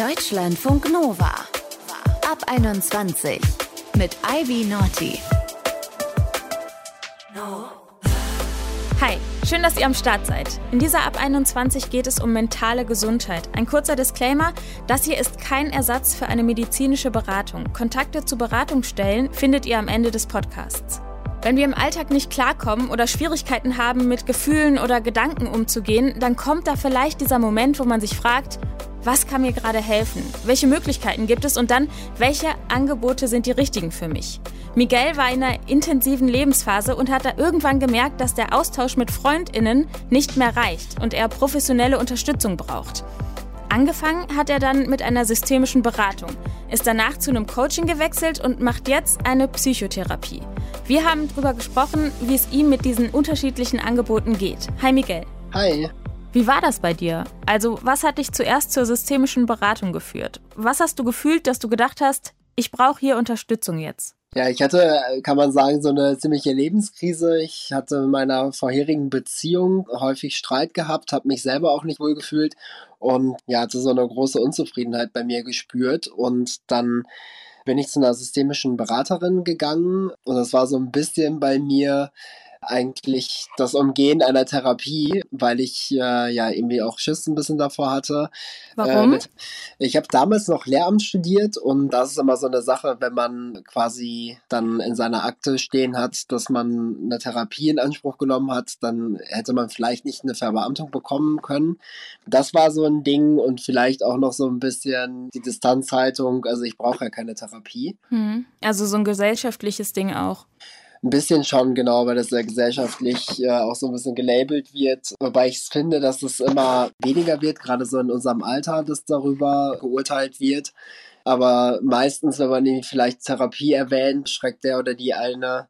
Deutschlandfunk Nova. Ab 21 mit Ivy Naughty. Hi, schön, dass ihr am Start seid. In dieser Ab 21 geht es um mentale Gesundheit. Ein kurzer Disclaimer, das hier ist kein Ersatz für eine medizinische Beratung. Kontakte zu Beratungsstellen findet ihr am Ende des Podcasts. Wenn wir im Alltag nicht klarkommen oder Schwierigkeiten haben, mit Gefühlen oder Gedanken umzugehen, dann kommt da vielleicht dieser Moment, wo man sich fragt, was kann mir gerade helfen? Welche Möglichkeiten gibt es? Und dann, welche Angebote sind die richtigen für mich? Miguel war in einer intensiven Lebensphase und hat da irgendwann gemerkt, dass der Austausch mit FreundInnen nicht mehr reicht und er professionelle Unterstützung braucht. Angefangen hat er dann mit einer systemischen Beratung, ist danach zu einem Coaching gewechselt und macht jetzt eine Psychotherapie. Wir haben darüber gesprochen, wie es ihm mit diesen unterschiedlichen Angeboten geht. Hi Miguel. Hi. Wie war das bei dir? Also, was hat dich zuerst zur systemischen Beratung geführt? Was hast du gefühlt, dass du gedacht hast, ich brauche hier Unterstützung jetzt? Ja, ich hatte, kann man sagen, so eine ziemliche Lebenskrise. Ich hatte in meiner vorherigen Beziehung häufig Streit gehabt, habe mich selber auch nicht wohl gefühlt und ja, hatte so eine große Unzufriedenheit bei mir gespürt und dann bin ich zu einer systemischen Beraterin gegangen und das war so ein bisschen bei mir eigentlich das Umgehen einer Therapie, weil ich äh, ja irgendwie auch Schiss ein bisschen davor hatte. Warum? Äh, mit, ich habe damals noch Lehramt studiert und das ist immer so eine Sache, wenn man quasi dann in seiner Akte stehen hat, dass man eine Therapie in Anspruch genommen hat, dann hätte man vielleicht nicht eine Verbeamtung bekommen können. Das war so ein Ding und vielleicht auch noch so ein bisschen die Distanzhaltung. Also ich brauche ja keine Therapie. Hm. Also so ein gesellschaftliches Ding auch. Ein bisschen schon, genau, weil das ja gesellschaftlich äh, auch so ein bisschen gelabelt wird. Wobei ich finde, dass es immer weniger wird, gerade so in unserem Alter, dass darüber geurteilt wird. Aber meistens, wenn man vielleicht Therapie erwähnt, schreckt der oder die eine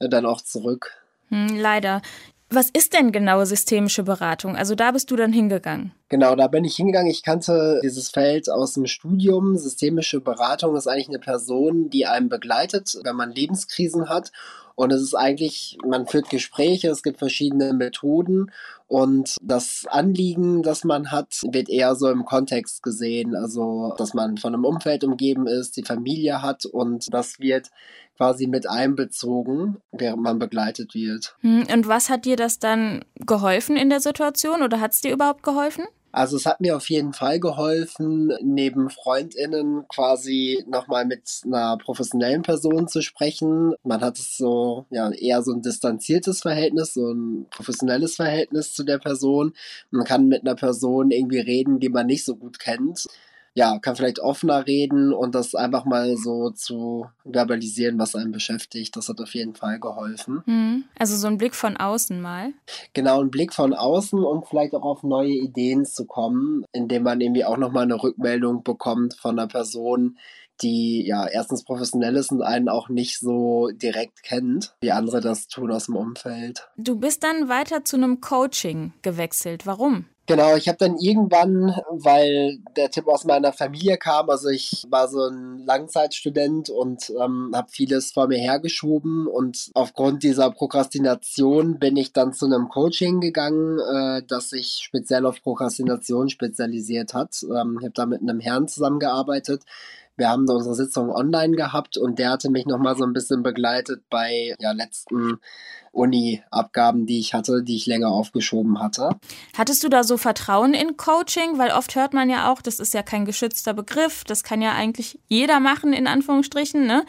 äh, dann auch zurück. Hm, leider. Was ist denn genau systemische Beratung? Also da bist du dann hingegangen. Genau, da bin ich hingegangen. Ich kannte dieses Feld aus dem Studium. Systemische Beratung ist eigentlich eine Person, die einem begleitet, wenn man Lebenskrisen hat und es ist eigentlich, man führt Gespräche, es gibt verschiedene Methoden und das Anliegen, das man hat, wird eher so im Kontext gesehen. Also, dass man von einem Umfeld umgeben ist, die Familie hat und das wird quasi mit einbezogen, während man begleitet wird. Hm, und was hat dir das dann geholfen in der Situation oder hat es dir überhaupt geholfen? Also es hat mir auf jeden Fall geholfen, neben Freundinnen quasi nochmal mit einer professionellen Person zu sprechen. Man hat es so, ja, eher so ein distanziertes Verhältnis, so ein professionelles Verhältnis zu der Person. Man kann mit einer Person irgendwie reden, die man nicht so gut kennt ja, kann vielleicht offener reden und das einfach mal so zu verbalisieren, was einen beschäftigt. Das hat auf jeden Fall geholfen. Hm. Also so ein Blick von außen mal. Genau, ein Blick von außen und vielleicht auch auf neue Ideen zu kommen, indem man irgendwie auch nochmal eine Rückmeldung bekommt von einer Person, die ja erstens professionell ist und einen auch nicht so direkt kennt, wie andere das tun aus dem Umfeld. Du bist dann weiter zu einem Coaching gewechselt. Warum? Genau, ich habe dann irgendwann, weil der Tipp aus meiner Familie kam, also ich war so ein Langzeitstudent und ähm, habe vieles vor mir hergeschoben und aufgrund dieser Prokrastination bin ich dann zu einem Coaching gegangen, äh, das sich speziell auf Prokrastination spezialisiert hat. Ähm, ich habe da mit einem Herrn zusammengearbeitet, wir haben unsere Sitzung online gehabt und der hatte mich nochmal so ein bisschen begleitet bei ja, letzten Uni-Abgaben, die ich hatte, die ich länger aufgeschoben hatte. Hattest du da so Vertrauen in Coaching? Weil oft hört man ja auch, das ist ja kein geschützter Begriff, das kann ja eigentlich jeder machen, in Anführungsstrichen, ne?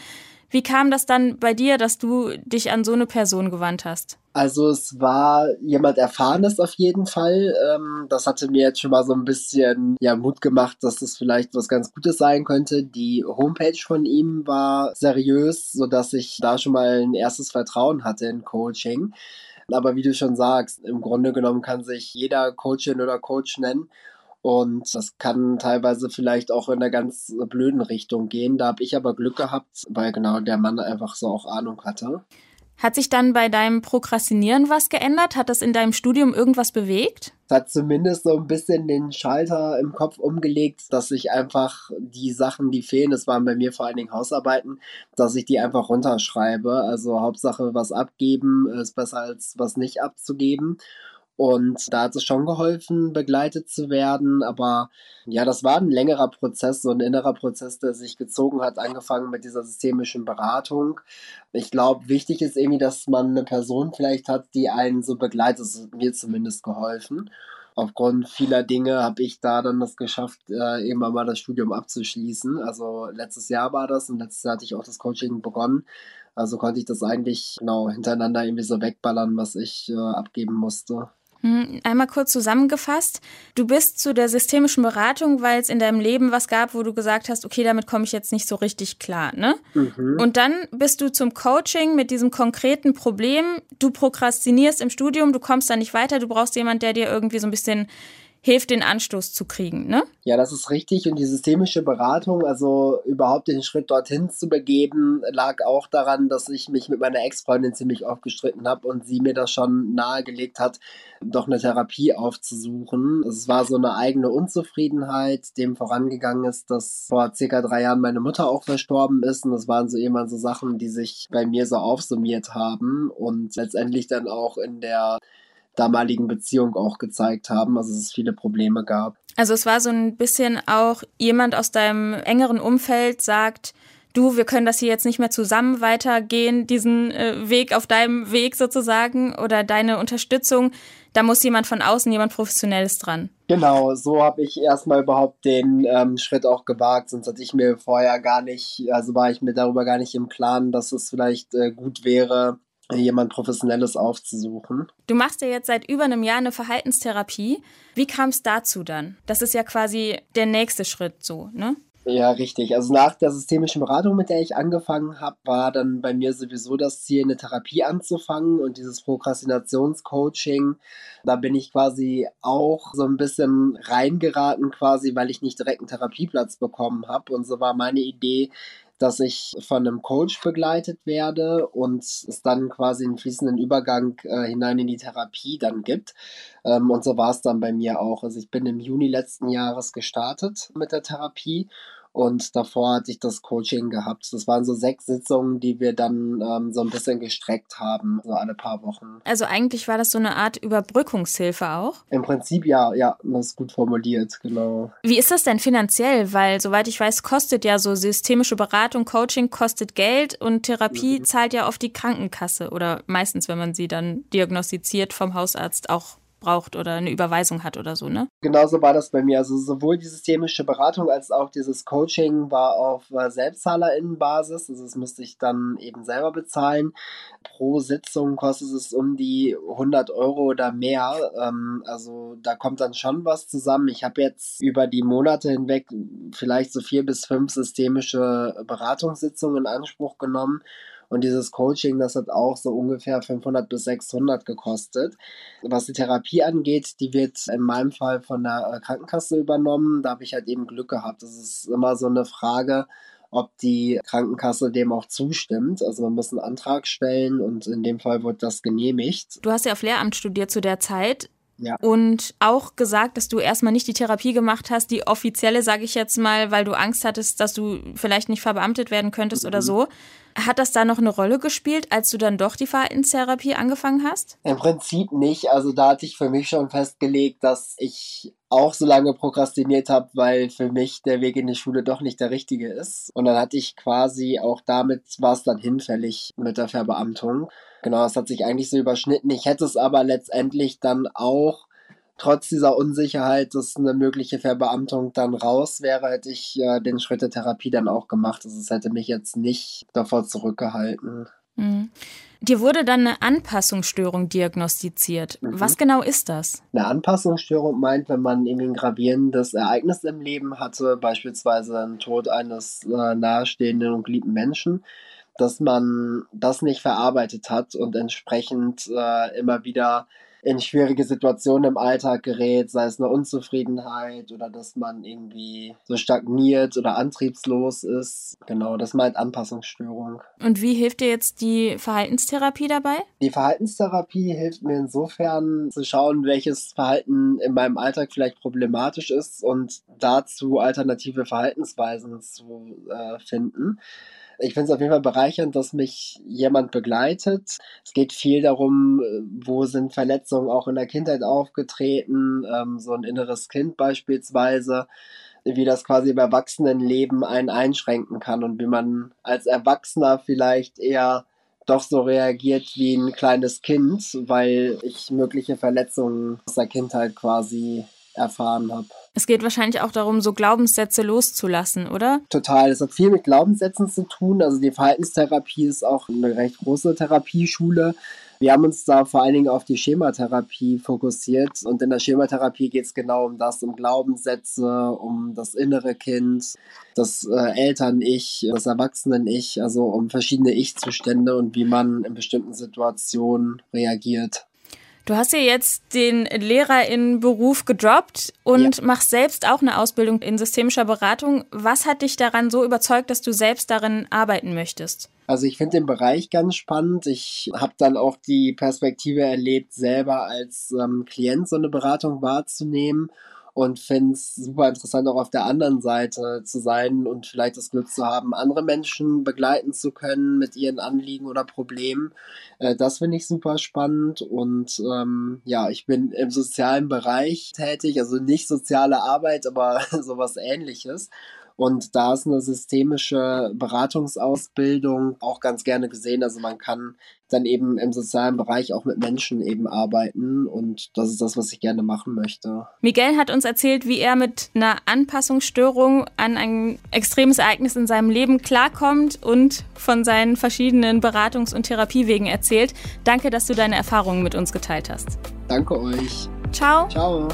Wie kam das dann bei dir, dass du dich an so eine Person gewandt hast? Also es war jemand Erfahrenes auf jeden Fall. Ähm, das hatte mir jetzt schon mal so ein bisschen ja, Mut gemacht, dass das vielleicht was ganz Gutes sein könnte. Die Homepage von ihm war seriös, sodass ich da schon mal ein erstes Vertrauen hatte in Coaching. Aber wie du schon sagst, im Grunde genommen kann sich jeder Coachin oder Coach nennen. Und das kann teilweise vielleicht auch in einer ganz blöden Richtung gehen. Da habe ich aber Glück gehabt, weil genau der Mann einfach so auch Ahnung hatte. Hat sich dann bei deinem Prokrastinieren was geändert? Hat das in deinem Studium irgendwas bewegt? Es hat zumindest so ein bisschen den Schalter im Kopf umgelegt, dass ich einfach die Sachen, die fehlen, das waren bei mir vor allen Dingen Hausarbeiten, dass ich die einfach runterschreibe. Also Hauptsache was abgeben ist besser als was nicht abzugeben. Und da hat es schon geholfen, begleitet zu werden. Aber ja, das war ein längerer Prozess, so ein innerer Prozess, der sich gezogen hat, angefangen mit dieser systemischen Beratung. Ich glaube, wichtig ist irgendwie, dass man eine Person vielleicht hat, die einen so begleitet. Das hat mir zumindest geholfen aufgrund vieler Dinge habe ich da dann das geschafft, äh, irgendwann mal das Studium abzuschließen. Also letztes Jahr war das und letztes Jahr hatte ich auch das Coaching begonnen. Also konnte ich das eigentlich genau hintereinander irgendwie so wegballern, was ich äh, abgeben musste. Hm, einmal kurz zusammengefasst. Du bist zu der systemischen Beratung, weil es in deinem Leben was gab, wo du gesagt hast, okay, damit komme ich jetzt nicht so richtig klar, ne? Mhm. Und dann bist du zum Coaching mit diesem konkreten Problem. Du prokrastinierst im Studium, du kommst da nicht weiter, du brauchst jemanden, der dir irgendwie so ein bisschen hilft, den Anstoß zu kriegen, ne? Ja, das ist richtig. Und die systemische Beratung, also überhaupt den Schritt dorthin zu begeben, lag auch daran, dass ich mich mit meiner Ex-Freundin ziemlich oft gestritten habe und sie mir das schon nahegelegt hat, doch eine Therapie aufzusuchen. Es war so eine eigene Unzufriedenheit, dem vorangegangen ist, dass vor circa drei Jahren meine Mutter auch verstorben ist. Und das waren so immer so Sachen, die sich bei mir so aufsummiert haben und letztendlich dann auch in der damaligen Beziehung auch gezeigt haben, also dass es viele Probleme gab. Also es war so ein bisschen auch jemand aus deinem engeren Umfeld sagt, du, wir können das hier jetzt nicht mehr zusammen weitergehen, diesen äh, Weg auf deinem Weg sozusagen oder deine Unterstützung. Da muss jemand von außen, jemand Professionelles dran. Genau, so habe ich erstmal überhaupt den ähm, Schritt auch gewagt, sonst hatte ich mir vorher gar nicht, also war ich mir darüber gar nicht im Klaren, dass es vielleicht äh, gut wäre, jemand Professionelles aufzusuchen. Du machst ja jetzt seit über einem Jahr eine Verhaltenstherapie. Wie kam es dazu dann? Das ist ja quasi der nächste Schritt so, ne? Ja, richtig. Also nach der systemischen Beratung, mit der ich angefangen habe, war dann bei mir sowieso das Ziel, eine Therapie anzufangen und dieses Prokrastinationscoaching. Da bin ich quasi auch so ein bisschen reingeraten, quasi, weil ich nicht direkt einen Therapieplatz bekommen habe. Und so war meine Idee, dass ich von einem Coach begleitet werde und es dann quasi einen fließenden Übergang äh, hinein in die Therapie dann gibt. Ähm, und so war es dann bei mir auch. Also ich bin im Juni letzten Jahres gestartet mit der Therapie und davor hatte ich das Coaching gehabt. Das waren so sechs Sitzungen, die wir dann ähm, so ein bisschen gestreckt haben, so alle paar Wochen. Also eigentlich war das so eine Art Überbrückungshilfe auch? Im Prinzip ja, ja, das ist gut formuliert, genau. Wie ist das denn finanziell? Weil, soweit ich weiß, kostet ja so systemische Beratung, Coaching kostet Geld und Therapie mhm. zahlt ja oft die Krankenkasse oder meistens, wenn man sie dann diagnostiziert vom Hausarzt, auch braucht oder eine Überweisung hat oder so, ne? Genauso war das bei mir. Also sowohl die systemische Beratung als auch dieses Coaching war auf äh, SelbstzahlerInnenbasis. Also das musste ich dann eben selber bezahlen. Pro Sitzung kostet es um die 100 Euro oder mehr. Ähm, also da kommt dann schon was zusammen. Ich habe jetzt über die Monate hinweg vielleicht so vier bis fünf systemische Beratungssitzungen in Anspruch genommen. Und dieses Coaching, das hat auch so ungefähr 500 bis 600 gekostet. Was die Therapie angeht, die wird in meinem Fall von der äh, Krankenkasse übernommen. Da habe ich halt eben Glück gehabt. Das ist immer so eine Frage, ob die Krankenkasse dem auch zustimmt. Also man muss einen Antrag stellen und in dem Fall wird das genehmigt. Du hast ja auf Lehramt studiert zu der Zeit. Ja. Und auch gesagt, dass du erstmal nicht die Therapie gemacht hast, die offizielle, sage ich jetzt mal, weil du Angst hattest, dass du vielleicht nicht verbeamtet werden könntest mhm. oder so. Hat das da noch eine Rolle gespielt, als du dann doch die Verhaltenstherapie angefangen hast? Im Prinzip nicht. Also da hatte ich für mich schon festgelegt, dass ich auch so lange prokrastiniert habe, weil für mich der Weg in die Schule doch nicht der richtige ist. Und dann hatte ich quasi auch damit, war es dann hinfällig mit der Verbeamtung. Genau, es hat sich eigentlich so überschnitten. Ich hätte es aber letztendlich dann auch trotz dieser Unsicherheit, dass eine mögliche Verbeamtung dann raus wäre, hätte ich äh, den Schritt der Therapie dann auch gemacht. Also es hätte mich jetzt nicht davor zurückgehalten. Mhm. Dir wurde dann eine Anpassungsstörung diagnostiziert. Mhm. Was genau ist das? Eine Anpassungsstörung meint, wenn man irgendwie ein gravierendes Ereignis im Leben hatte, beispielsweise ein Tod eines äh, nahestehenden und geliebten Menschen, dass man das nicht verarbeitet hat und entsprechend äh, immer wieder in schwierige Situationen im Alltag gerät, sei es eine Unzufriedenheit oder dass man irgendwie so stagniert oder antriebslos ist. Genau, das meint Anpassungsstörung. Und wie hilft dir jetzt die Verhaltenstherapie dabei? Die Verhaltenstherapie hilft mir insofern zu schauen, welches Verhalten in meinem Alltag vielleicht problematisch ist und dazu alternative Verhaltensweisen zu äh, finden. Ich finde es auf jeden Fall bereichernd, dass mich jemand begleitet. Es geht viel darum, wo sind Verletzungen auch in der Kindheit aufgetreten, ähm, so ein inneres Kind beispielsweise, wie das quasi im Erwachsenenleben einen einschränken kann und wie man als Erwachsener vielleicht eher doch so reagiert wie ein kleines Kind, weil ich mögliche Verletzungen aus der Kindheit quasi erfahren habe. Es geht wahrscheinlich auch darum, so Glaubenssätze loszulassen, oder? Total. Es hat viel mit Glaubenssätzen zu tun. Also die Verhaltenstherapie ist auch eine recht große Therapieschule. Wir haben uns da vor allen Dingen auf die Schematherapie fokussiert und in der Schematherapie geht es genau um das, um Glaubenssätze, um das innere Kind, das äh, Eltern-Ich, das Erwachsenen-Ich, also um verschiedene Ich-Zustände und wie man in bestimmten Situationen reagiert. Du hast ja jetzt den Lehrerinnenberuf gedroppt und ja. machst selbst auch eine Ausbildung in systemischer Beratung. Was hat dich daran so überzeugt, dass du selbst darin arbeiten möchtest? Also ich finde den Bereich ganz spannend. Ich habe dann auch die Perspektive erlebt, selber als ähm, Klient so eine Beratung wahrzunehmen und finde es super interessant, auch auf der anderen Seite zu sein und vielleicht das Glück zu haben, andere Menschen begleiten zu können mit ihren Anliegen oder Problemen. Äh, das finde ich super spannend und ähm, ja, ich bin im sozialen Bereich tätig, also nicht soziale Arbeit, aber sowas ähnliches. Und da ist eine systemische Beratungsausbildung auch ganz gerne gesehen. Also man kann dann eben im sozialen Bereich auch mit Menschen eben arbeiten und das ist das, was ich gerne machen möchte. Miguel hat uns erzählt, wie er mit einer Anpassungsstörung an ein extremes Ereignis in seinem Leben klarkommt und von seinen verschiedenen Beratungs- und Therapiewegen erzählt. Danke, dass du deine Erfahrungen mit uns geteilt hast. Danke euch. Ciao. Ciao.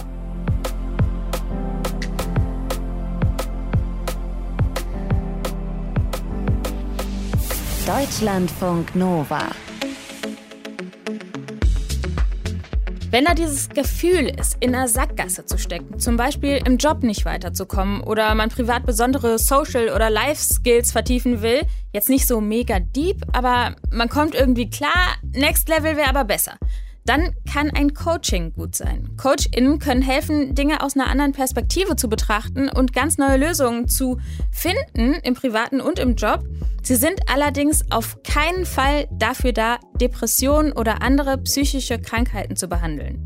Deutschlandfunk Nova. Wenn da dieses Gefühl ist, in einer Sackgasse zu stecken, zum Beispiel im Job nicht weiterzukommen oder man privat besondere Social- oder Life-Skills vertiefen will, jetzt nicht so mega deep, aber man kommt irgendwie klar, Next Level wäre aber besser dann kann ein Coaching gut sein. CoachInnen können helfen, Dinge aus einer anderen Perspektive zu betrachten und ganz neue Lösungen zu finden im privaten und im Job. Sie sind allerdings auf keinen Fall dafür da, Depressionen oder andere psychische Krankheiten zu behandeln.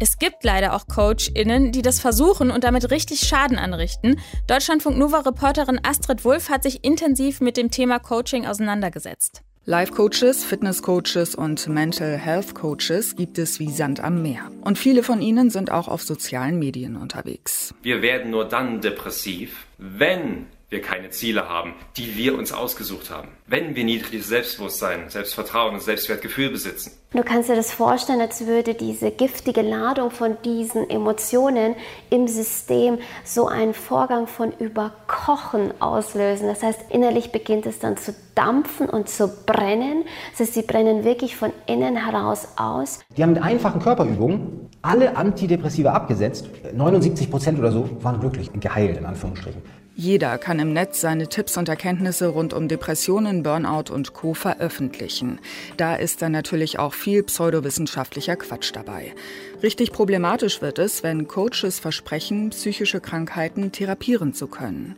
Es gibt leider auch CoachInnen, die das versuchen und damit richtig Schaden anrichten. Deutschlandfunk Nova-Reporterin Astrid Wulff hat sich intensiv mit dem Thema Coaching auseinandergesetzt. Life-Coaches, Fitness-Coaches und Mental Health-Coaches gibt es wie Sand am Meer. Und viele von ihnen sind auch auf sozialen Medien unterwegs. Wir werden nur dann depressiv, wenn wir keine Ziele haben, die wir uns ausgesucht haben. Wenn wir niedriges Selbstbewusstsein, Selbstvertrauen und Selbstwertgefühl besitzen. Du kannst dir das vorstellen, als würde diese giftige Ladung von diesen Emotionen im System so einen Vorgang von Überkochen auslösen. Das heißt, innerlich beginnt es dann zu dampfen und zu brennen. Das heißt, sie brennen wirklich von innen heraus aus. Die haben mit einfachen Körperübungen alle Antidepressiva abgesetzt. 79 Prozent oder so waren glücklich und geheilt, in Anführungsstrichen. Jeder kann im Netz seine Tipps und Erkenntnisse rund um Depressionen, Burnout und Co. veröffentlichen. Da ist dann natürlich auch viel pseudowissenschaftlicher Quatsch dabei. Richtig problematisch wird es, wenn Coaches versprechen, psychische Krankheiten therapieren zu können.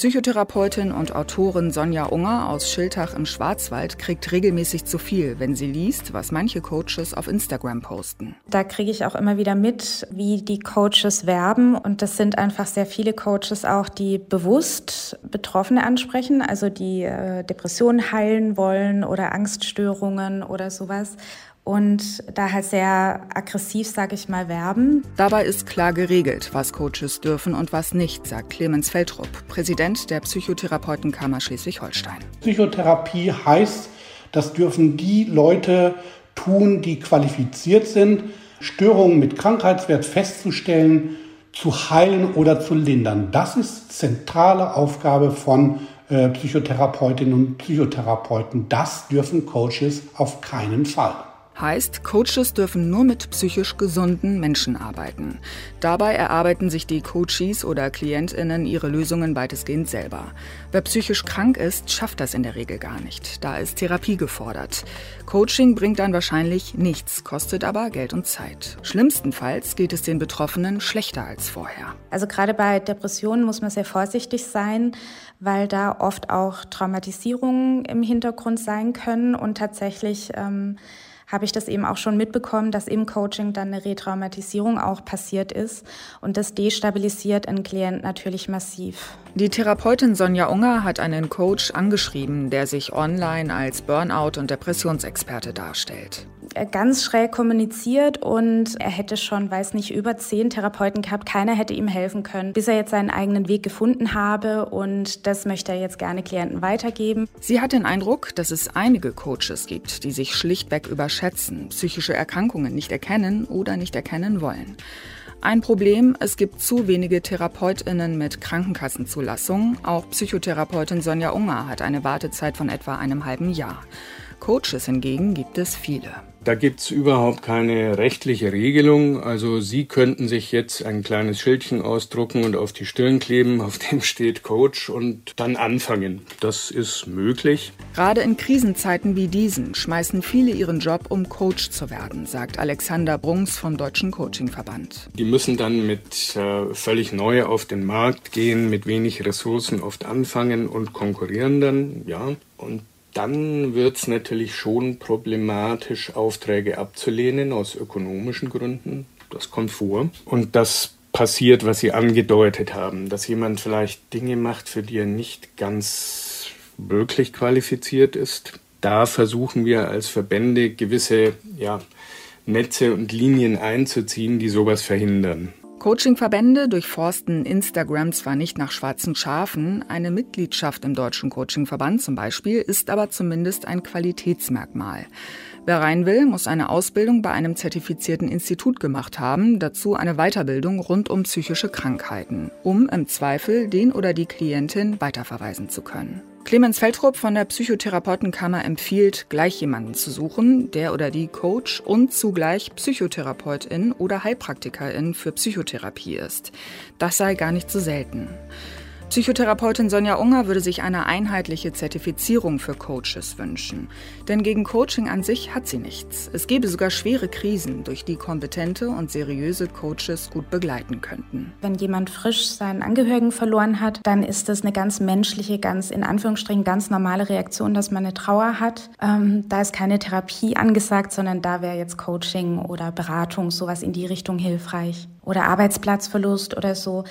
Psychotherapeutin und Autorin Sonja Unger aus Schiltach im Schwarzwald kriegt regelmäßig zu viel, wenn sie liest, was manche Coaches auf Instagram posten. Da kriege ich auch immer wieder mit, wie die Coaches werben. Und das sind einfach sehr viele Coaches auch, die bewusst Betroffene ansprechen, also die äh, Depressionen heilen wollen oder Angststörungen oder sowas und da halt sehr aggressiv, sage ich mal, werben. Dabei ist klar geregelt, was Coaches dürfen und was nicht, sagt Clemens Feldrup, Präsident der Psychotherapeutenkammer Schleswig-Holstein. Psychotherapie heißt, das dürfen die Leute tun, die qualifiziert sind, Störungen mit Krankheitswert festzustellen, zu heilen oder zu lindern. Das ist zentrale Aufgabe von äh, Psychotherapeutinnen und Psychotherapeuten. Das dürfen Coaches auf keinen Fall Heißt, Coaches dürfen nur mit psychisch gesunden Menschen arbeiten. Dabei erarbeiten sich die Coaches oder Klientinnen ihre Lösungen weitestgehend selber. Wer psychisch krank ist, schafft das in der Regel gar nicht. Da ist Therapie gefordert. Coaching bringt dann wahrscheinlich nichts, kostet aber Geld und Zeit. Schlimmstenfalls geht es den Betroffenen schlechter als vorher. Also gerade bei Depressionen muss man sehr vorsichtig sein, weil da oft auch Traumatisierungen im Hintergrund sein können und tatsächlich ähm, habe ich das eben auch schon mitbekommen, dass im Coaching dann eine Retraumatisierung auch passiert ist. Und das destabilisiert einen Klient natürlich massiv. Die Therapeutin Sonja Unger hat einen Coach angeschrieben, der sich online als Burnout- und Depressionsexperte darstellt ganz schräg kommuniziert und er hätte schon, weiß nicht, über zehn Therapeuten gehabt. Keiner hätte ihm helfen können, bis er jetzt seinen eigenen Weg gefunden habe und das möchte er jetzt gerne Klienten weitergeben. Sie hat den Eindruck, dass es einige Coaches gibt, die sich schlichtweg überschätzen, psychische Erkrankungen nicht erkennen oder nicht erkennen wollen. Ein Problem, es gibt zu wenige Therapeutinnen mit Krankenkassenzulassung. Auch Psychotherapeutin Sonja Unger hat eine Wartezeit von etwa einem halben Jahr. Coaches hingegen gibt es viele. Da gibt es überhaupt keine rechtliche Regelung. Also Sie könnten sich jetzt ein kleines Schildchen ausdrucken und auf die Stirn kleben, auf dem steht Coach und dann anfangen. Das ist möglich. Gerade in Krisenzeiten wie diesen schmeißen viele ihren Job, um Coach zu werden, sagt Alexander Brungs vom Deutschen Coachingverband. Die müssen dann mit äh, völlig neu auf den Markt gehen, mit wenig Ressourcen oft anfangen und konkurrieren dann, ja. Und dann wird es natürlich schon problematisch, Aufträge abzulehnen aus ökonomischen Gründen. Das kommt vor. Und das passiert, was Sie angedeutet haben, dass jemand vielleicht Dinge macht, für die er nicht ganz wirklich qualifiziert ist. Da versuchen wir als Verbände gewisse ja, Netze und Linien einzuziehen, die sowas verhindern. Coachingverbände durchforsten Instagram zwar nicht nach schwarzen Schafen, eine Mitgliedschaft im Deutschen Coachingverband zum Beispiel ist aber zumindest ein Qualitätsmerkmal. Wer rein will, muss eine Ausbildung bei einem zertifizierten Institut gemacht haben, dazu eine Weiterbildung rund um psychische Krankheiten, um im Zweifel den oder die Klientin weiterverweisen zu können. Clemens Feldrup von der Psychotherapeutenkammer empfiehlt, gleich jemanden zu suchen, der oder die Coach und zugleich Psychotherapeutin oder Heilpraktikerin für Psychotherapie ist. Das sei gar nicht so selten. Psychotherapeutin Sonja Unger würde sich eine einheitliche Zertifizierung für Coaches wünschen. Denn gegen Coaching an sich hat sie nichts. Es gäbe sogar schwere Krisen, durch die kompetente und seriöse Coaches gut begleiten könnten. Wenn jemand frisch seinen Angehörigen verloren hat, dann ist das eine ganz menschliche, ganz in Anführungsstrichen ganz normale Reaktion, dass man eine Trauer hat. Ähm, da ist keine Therapie angesagt, sondern da wäre jetzt Coaching oder Beratung, sowas in die Richtung hilfreich. Oder Arbeitsplatzverlust oder so.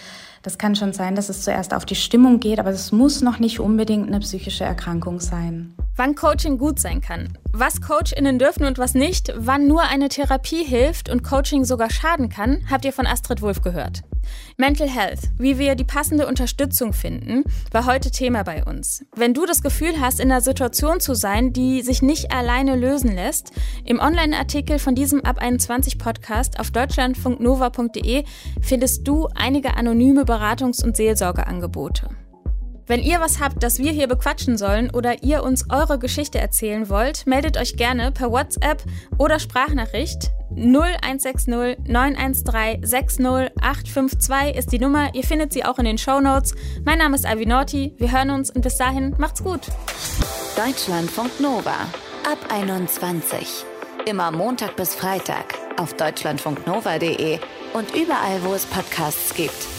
Das kann schon sein, dass es zuerst auf die Stimmung geht, aber es muss noch nicht unbedingt eine psychische Erkrankung sein. Wann Coaching gut sein kann, was CoachInnen dürfen und was nicht, wann nur eine Therapie hilft und Coaching sogar schaden kann, habt ihr von Astrid Wolf gehört. Mental Health, wie wir die passende Unterstützung finden, war heute Thema bei uns. Wenn du das Gefühl hast, in einer Situation zu sein, die sich nicht alleine lösen lässt, im Online-Artikel von diesem Ab 21 Podcast auf deutschlandfunknova.de findest du einige anonyme Beratungs- und Seelsorgeangebote. Wenn ihr was habt, das wir hier bequatschen sollen oder ihr uns eure Geschichte erzählen wollt, meldet euch gerne per WhatsApp oder Sprachnachricht 0160 913 60852 ist die Nummer. Ihr findet sie auch in den Show Notes. Mein Name ist Avinorti. Wir hören uns und bis dahin macht's gut. Deutschlandfunk Nova ab 21. Immer Montag bis Freitag auf deutschlandfunknova.de und überall, wo es Podcasts gibt.